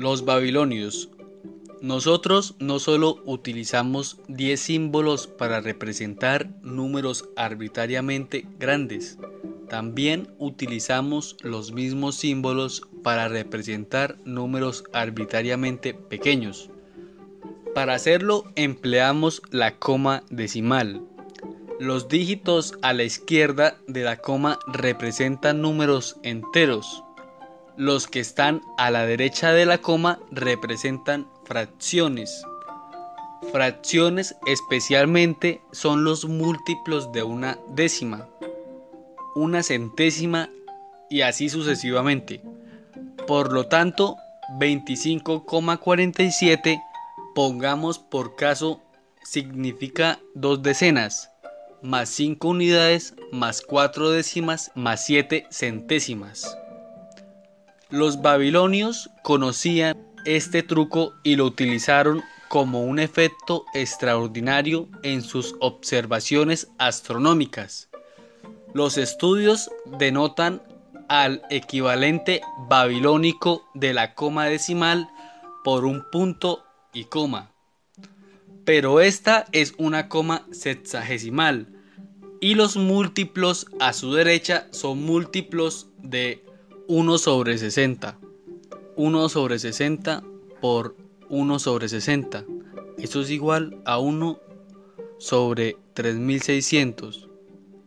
Los babilonios. Nosotros no solo utilizamos 10 símbolos para representar números arbitrariamente grandes, también utilizamos los mismos símbolos para representar números arbitrariamente pequeños. Para hacerlo empleamos la coma decimal. Los dígitos a la izquierda de la coma representan números enteros. Los que están a la derecha de la coma representan fracciones. Fracciones especialmente son los múltiplos de una décima, una centésima y así sucesivamente. Por lo tanto, 25,47 pongamos por caso significa dos decenas, más 5 unidades, más 4 décimas, más 7 centésimas. Los babilonios conocían este truco y lo utilizaron como un efecto extraordinario en sus observaciones astronómicas. Los estudios denotan al equivalente babilónico de la coma decimal por un punto y coma. Pero esta es una coma sexagesimal y los múltiplos a su derecha son múltiplos de 1 sobre 60. 1 sobre 60 por 1 sobre 60. Esto es igual a 1 sobre 3600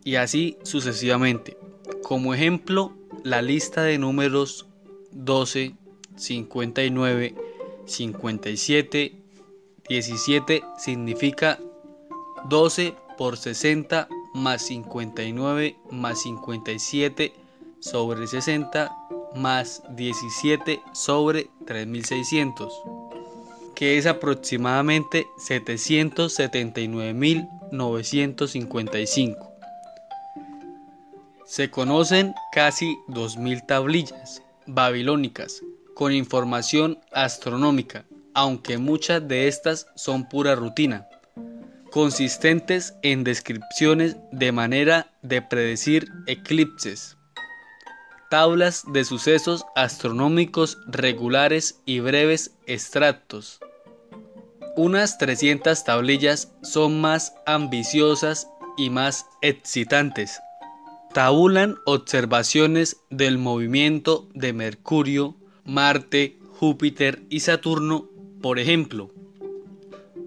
y así sucesivamente. Como ejemplo, la lista de números 12, 59, 57, 17 significa 12 por 60 más 59 más 57 sobre 60 más 17 sobre 3600 que es aproximadamente 779.955. Se conocen casi 2.000 tablillas babilónicas con información astronómica, aunque muchas de estas son pura rutina, consistentes en descripciones de manera de predecir eclipses, tablas de sucesos astronómicos regulares y breves extractos. Unas 300 tablillas son más ambiciosas y más excitantes. Tabulan observaciones del movimiento de Mercurio, Marte, Júpiter y Saturno, por ejemplo.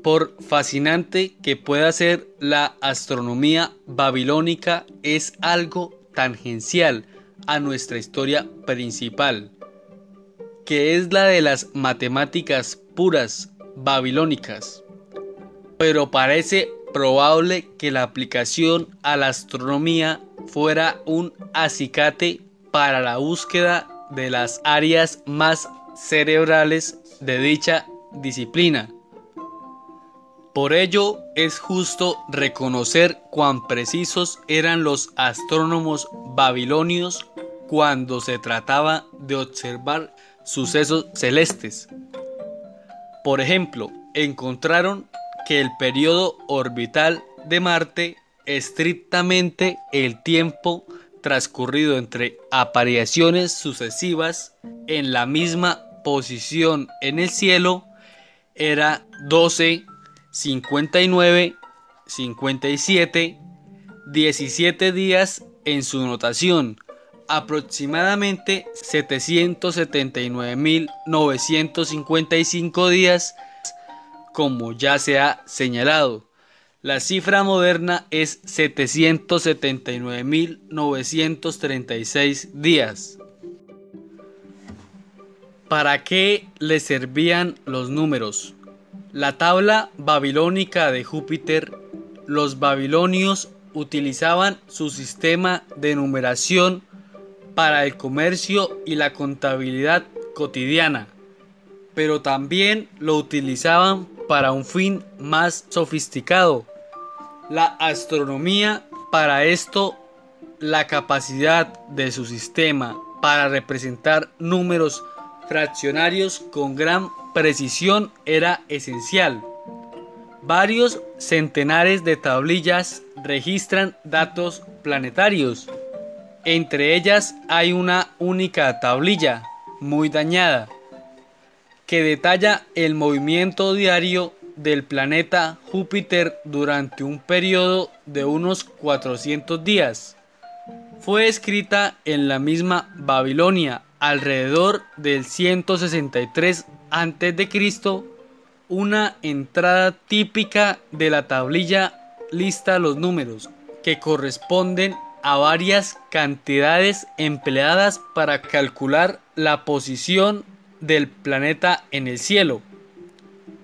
Por fascinante que pueda ser la astronomía babilónica, es algo tangencial a nuestra historia principal, que es la de las matemáticas puras babilónicas. Pero parece probable que la aplicación a la astronomía fuera un acicate para la búsqueda de las áreas más cerebrales de dicha disciplina. Por ello es justo reconocer cuán precisos eran los astrónomos babilonios cuando se trataba de observar sucesos celestes. Por ejemplo, encontraron que el periodo orbital de Marte, estrictamente el tiempo transcurrido entre apariciones sucesivas en la misma posición en el cielo, era 12, 59, 57, 17 días en su notación, aproximadamente 779.955 días, como ya se ha señalado. La cifra moderna es 779.936 días. ¿Para qué le servían los números? La tabla babilónica de Júpiter, los babilonios utilizaban su sistema de numeración para el comercio y la contabilidad cotidiana, pero también lo utilizaban para un fin más sofisticado, la astronomía. Para esto, la capacidad de su sistema para representar números fraccionarios con gran precisión era esencial. Varios centenares de tablillas registran datos planetarios entre ellas hay una única tablilla, muy dañada. que detalla el movimiento diario del planeta Júpiter durante un periodo de unos 400 días. Fue escrita en la misma Babilonia alrededor del 163 a.C. Una entrada típica de la tablilla lista los números que corresponden a varias cantidades empleadas para calcular la posición del planeta en el cielo.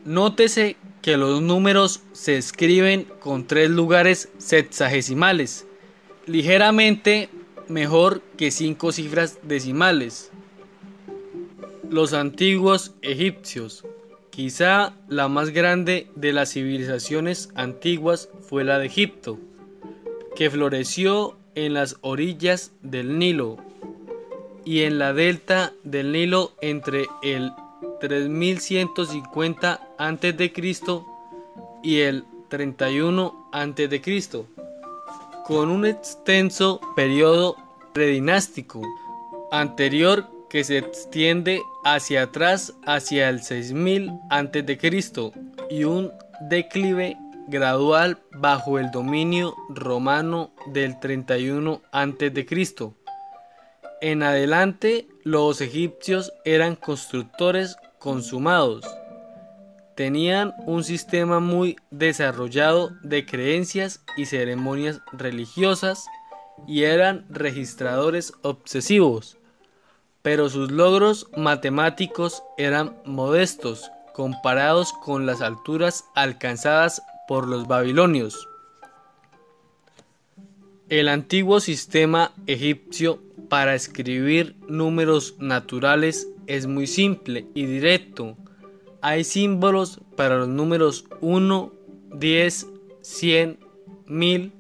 Nótese que los números se escriben con tres lugares sexagesimales, ligeramente mejor que cinco cifras decimales. Los antiguos egipcios, quizá la más grande de las civilizaciones antiguas fue la de Egipto, que floreció en las orillas del Nilo y en la delta del Nilo entre el 3150 a.C. y el 31 a.C., con un extenso periodo predinástico anterior que se extiende hacia atrás hacia el 6000 a.C. y un declive gradual bajo el dominio romano del 31 a.C. En adelante, los egipcios eran constructores consumados. Tenían un sistema muy desarrollado de creencias y ceremonias religiosas y eran registradores obsesivos. Pero sus logros matemáticos eran modestos comparados con las alturas alcanzadas por los babilonios. El antiguo sistema egipcio para escribir números naturales es muy simple y directo. Hay símbolos para los números 1, 10, 100, 1000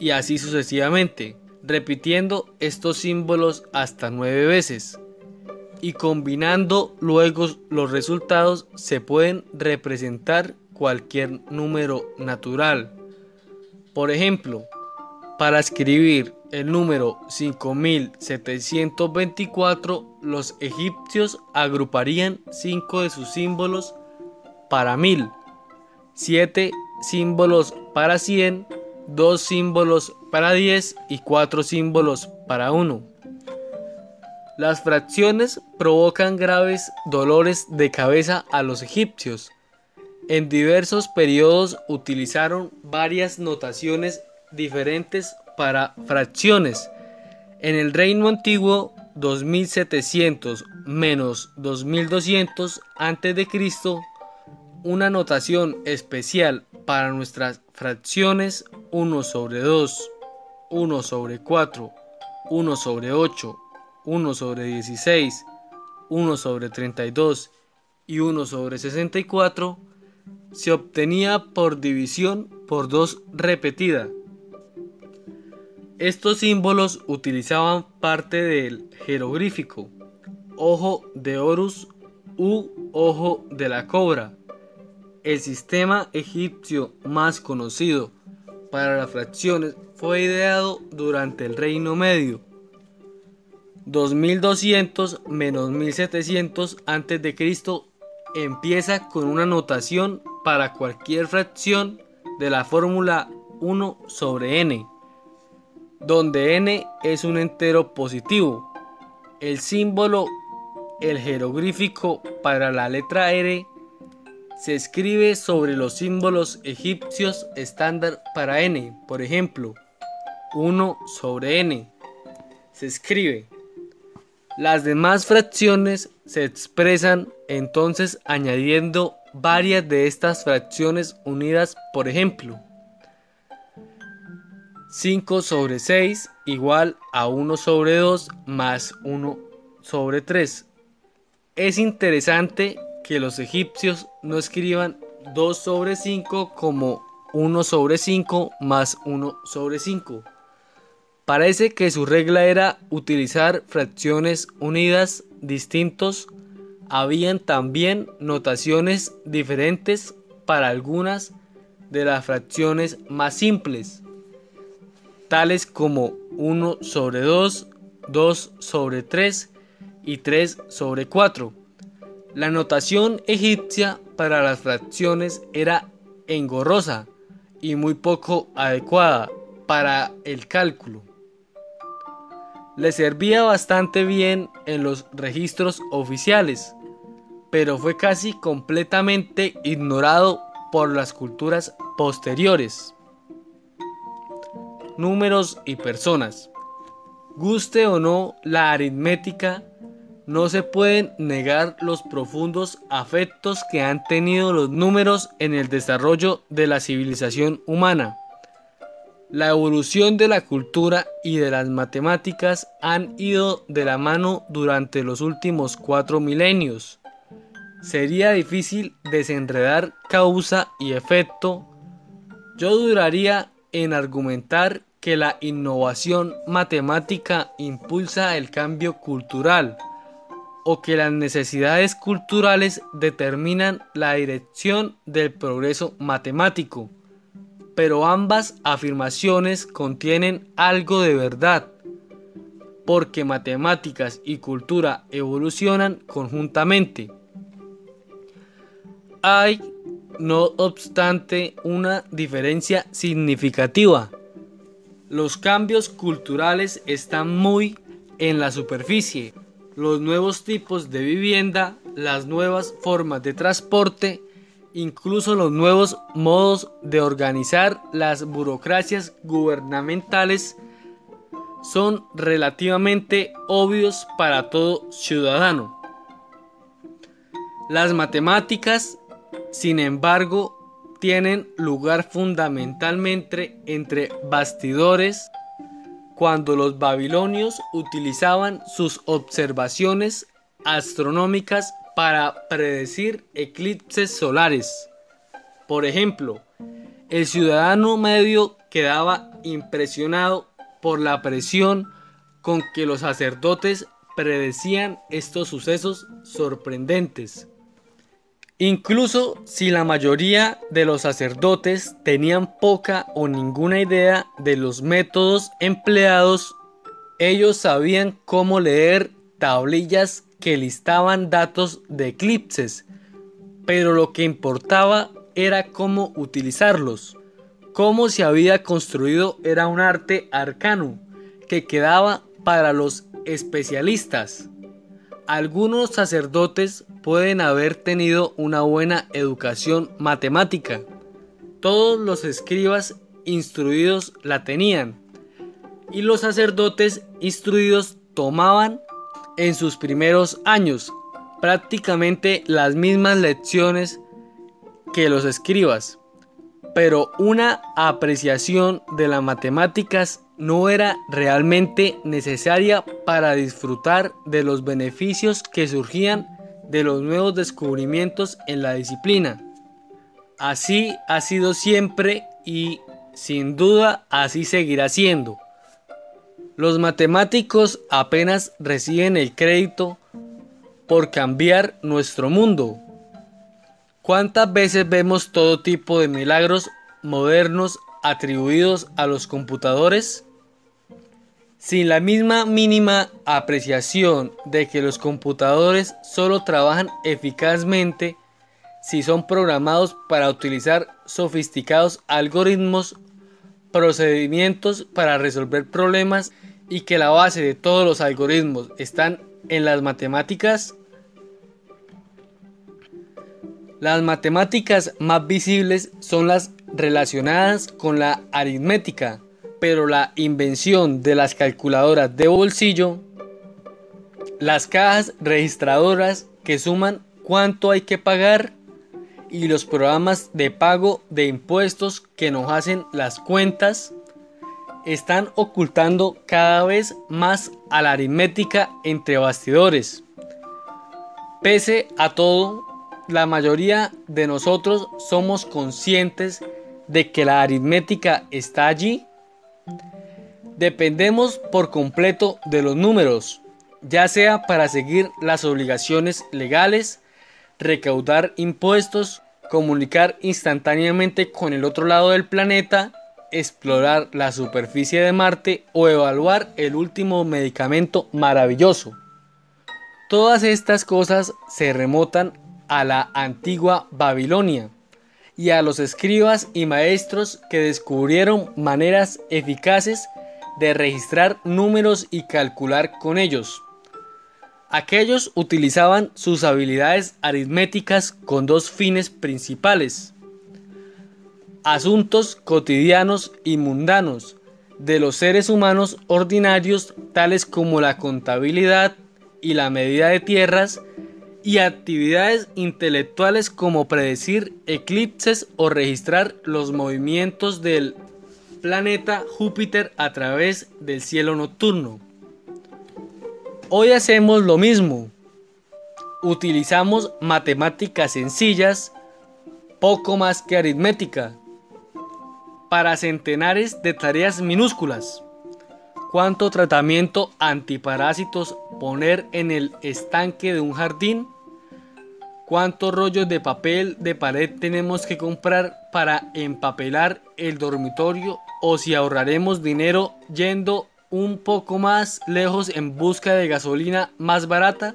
y así sucesivamente, repitiendo estos símbolos hasta nueve veces. Y combinando luego los resultados se pueden representar cualquier número natural. Por ejemplo, para escribir el número 5724, los egipcios agruparían cinco de sus símbolos para mil, siete símbolos para cien, dos símbolos para diez y cuatro símbolos para uno. Las fracciones provocan graves dolores de cabeza a los egipcios. En diversos periodos utilizaron varias notaciones diferentes para fracciones. En el reino antiguo, 2700 menos 2200 a.C., una notación especial para nuestras fracciones 1 sobre 2, 1 sobre 4, 1 sobre 8, 1 sobre 16, 1 sobre 32 y 1 sobre 64 se obtenía por división por 2 repetida. Estos símbolos utilizaban parte del jeroglífico ojo de Horus u ojo de la cobra. El sistema egipcio más conocido para las fracciones fue ideado durante el Reino Medio. 2200 menos 1700 a.C. empieza con una notación para cualquier fracción de la fórmula 1 sobre n donde n es un entero positivo. El símbolo, el jeroglífico para la letra R, se escribe sobre los símbolos egipcios estándar para n. Por ejemplo, 1 sobre n. Se escribe. Las demás fracciones se expresan entonces añadiendo varias de estas fracciones unidas, por ejemplo, 5 sobre 6 igual a 1 sobre 2 más 1 sobre 3. Es interesante que los egipcios no escriban 2 sobre 5 como 1 sobre 5 más 1 sobre 5. Parece que su regla era utilizar fracciones unidas distintos. Habían también notaciones diferentes para algunas de las fracciones más simples tales como 1 sobre 2, 2 sobre 3 y 3 sobre 4. La notación egipcia para las fracciones era engorrosa y muy poco adecuada para el cálculo. Le servía bastante bien en los registros oficiales, pero fue casi completamente ignorado por las culturas posteriores. Números y personas. Guste o no la aritmética, no se pueden negar los profundos afectos que han tenido los números en el desarrollo de la civilización humana. La evolución de la cultura y de las matemáticas han ido de la mano durante los últimos cuatro milenios. Sería difícil desenredar causa y efecto. Yo duraría en argumentar que la innovación matemática impulsa el cambio cultural o que las necesidades culturales determinan la dirección del progreso matemático. Pero ambas afirmaciones contienen algo de verdad, porque matemáticas y cultura evolucionan conjuntamente. Hay, no obstante, una diferencia significativa los cambios culturales están muy en la superficie. Los nuevos tipos de vivienda, las nuevas formas de transporte, incluso los nuevos modos de organizar las burocracias gubernamentales son relativamente obvios para todo ciudadano. Las matemáticas, sin embargo, tienen lugar fundamentalmente entre bastidores cuando los babilonios utilizaban sus observaciones astronómicas para predecir eclipses solares. Por ejemplo, el ciudadano medio quedaba impresionado por la presión con que los sacerdotes predecían estos sucesos sorprendentes. Incluso si la mayoría de los sacerdotes tenían poca o ninguna idea de los métodos empleados, ellos sabían cómo leer tablillas que listaban datos de eclipses, pero lo que importaba era cómo utilizarlos. Cómo se había construido era un arte arcano que quedaba para los especialistas. Algunos sacerdotes pueden haber tenido una buena educación matemática. Todos los escribas instruidos la tenían. Y los sacerdotes instruidos tomaban en sus primeros años prácticamente las mismas lecciones que los escribas. Pero una apreciación de las matemáticas no era realmente necesaria para disfrutar de los beneficios que surgían de los nuevos descubrimientos en la disciplina. Así ha sido siempre y sin duda así seguirá siendo. Los matemáticos apenas reciben el crédito por cambiar nuestro mundo. ¿Cuántas veces vemos todo tipo de milagros modernos atribuidos a los computadores? Sin la misma mínima apreciación de que los computadores solo trabajan eficazmente si son programados para utilizar sofisticados algoritmos, procedimientos para resolver problemas y que la base de todos los algoritmos están en las matemáticas, las matemáticas más visibles son las relacionadas con la aritmética, pero la invención de las calculadoras de bolsillo, las cajas registradoras que suman cuánto hay que pagar y los programas de pago de impuestos que nos hacen las cuentas están ocultando cada vez más a la aritmética entre bastidores. Pese a todo, la mayoría de nosotros somos conscientes de que la aritmética está allí Dependemos por completo de los números, ya sea para seguir las obligaciones legales, recaudar impuestos, comunicar instantáneamente con el otro lado del planeta, explorar la superficie de Marte o evaluar el último medicamento maravilloso. Todas estas cosas se remotan a la antigua Babilonia y a los escribas y maestros que descubrieron maneras eficaces de registrar números y calcular con ellos. Aquellos utilizaban sus habilidades aritméticas con dos fines principales. Asuntos cotidianos y mundanos de los seres humanos ordinarios tales como la contabilidad y la medida de tierras y actividades intelectuales como predecir eclipses o registrar los movimientos del planeta Júpiter a través del cielo nocturno. Hoy hacemos lo mismo. Utilizamos matemáticas sencillas, poco más que aritmética, para centenares de tareas minúsculas. ¿Cuánto tratamiento antiparásitos poner en el estanque de un jardín? ¿Cuántos rollos de papel de pared tenemos que comprar para empapelar el dormitorio? ¿O si ahorraremos dinero yendo un poco más lejos en busca de gasolina más barata?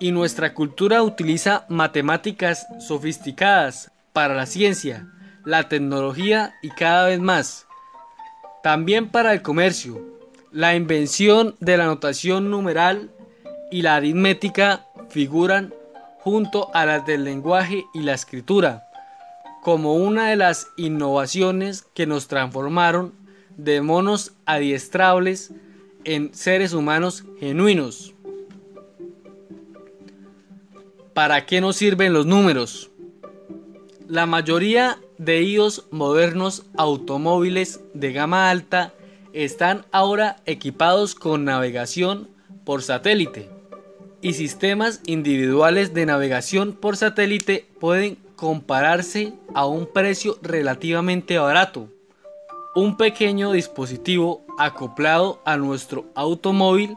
Y nuestra cultura utiliza matemáticas sofisticadas para la ciencia, la tecnología y cada vez más. También para el comercio, la invención de la notación numeral y la aritmética figuran junto a las del lenguaje y la escritura como una de las innovaciones que nos transformaron de monos adiestrables en seres humanos genuinos. ¿Para qué nos sirven los números? La mayoría de ellos modernos automóviles de gama alta están ahora equipados con navegación por satélite y sistemas individuales de navegación por satélite pueden compararse a un precio relativamente barato un pequeño dispositivo acoplado a nuestro automóvil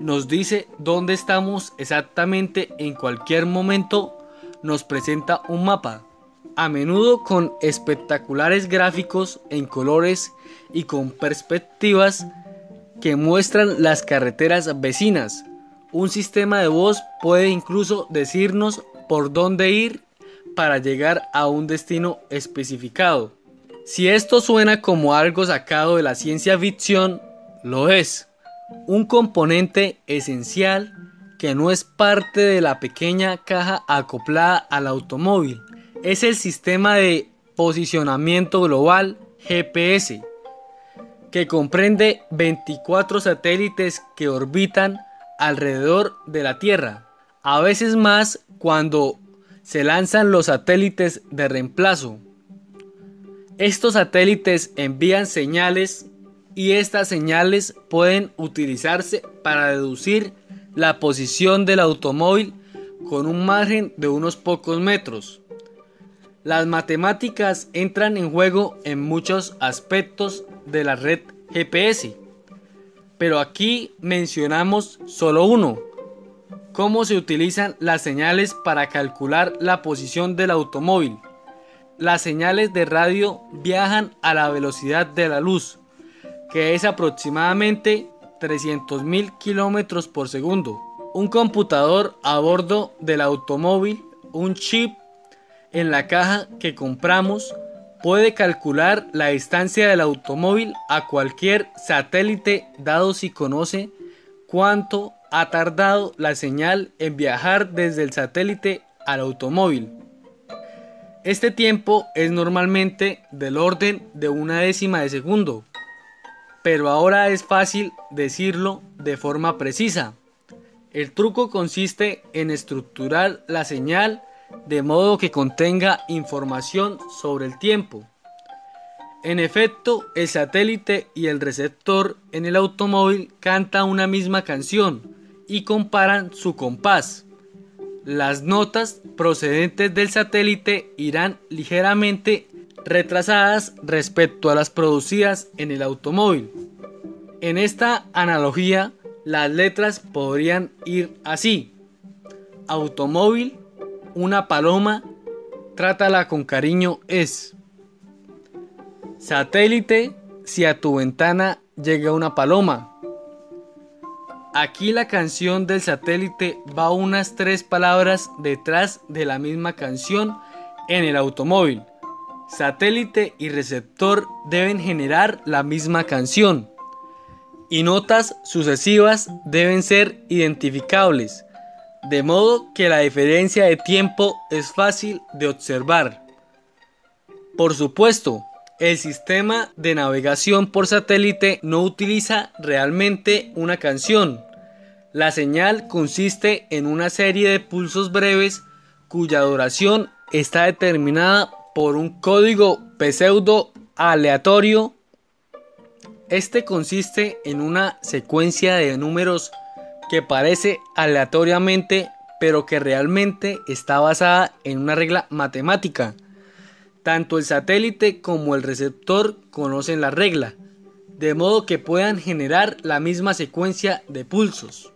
nos dice dónde estamos exactamente en cualquier momento, nos presenta un mapa, a menudo con espectaculares gráficos en colores y con perspectivas que muestran las carreteras vecinas. Un sistema de voz puede incluso decirnos por dónde ir para llegar a un destino especificado. Si esto suena como algo sacado de la ciencia ficción, lo es. Un componente esencial que no es parte de la pequeña caja acoplada al automóvil. Es el sistema de posicionamiento global GPS, que comprende 24 satélites que orbitan alrededor de la Tierra, a veces más cuando se lanzan los satélites de reemplazo. Estos satélites envían señales y estas señales pueden utilizarse para deducir la posición del automóvil con un margen de unos pocos metros. Las matemáticas entran en juego en muchos aspectos de la red GPS, pero aquí mencionamos solo uno, cómo se utilizan las señales para calcular la posición del automóvil. Las señales de radio viajan a la velocidad de la luz, que es aproximadamente 300.000 kilómetros por segundo. Un computador a bordo del automóvil, un chip en la caja que compramos, puede calcular la distancia del automóvil a cualquier satélite dado si conoce cuánto ha tardado la señal en viajar desde el satélite al automóvil. Este tiempo es normalmente del orden de una décima de segundo, pero ahora es fácil decirlo de forma precisa. El truco consiste en estructurar la señal de modo que contenga información sobre el tiempo. En efecto, el satélite y el receptor en el automóvil cantan una misma canción y comparan su compás. Las notas procedentes del satélite irán ligeramente retrasadas respecto a las producidas en el automóvil. En esta analogía, las letras podrían ir así. Automóvil, una paloma, trátala con cariño es. Satélite, si a tu ventana llega una paloma. Aquí la canción del satélite va unas tres palabras detrás de la misma canción en el automóvil. Satélite y receptor deben generar la misma canción y notas sucesivas deben ser identificables, de modo que la diferencia de tiempo es fácil de observar. Por supuesto, el sistema de navegación por satélite no utiliza realmente una canción. La señal consiste en una serie de pulsos breves cuya duración está determinada por un código pseudo aleatorio. Este consiste en una secuencia de números que parece aleatoriamente pero que realmente está basada en una regla matemática. Tanto el satélite como el receptor conocen la regla, de modo que puedan generar la misma secuencia de pulsos.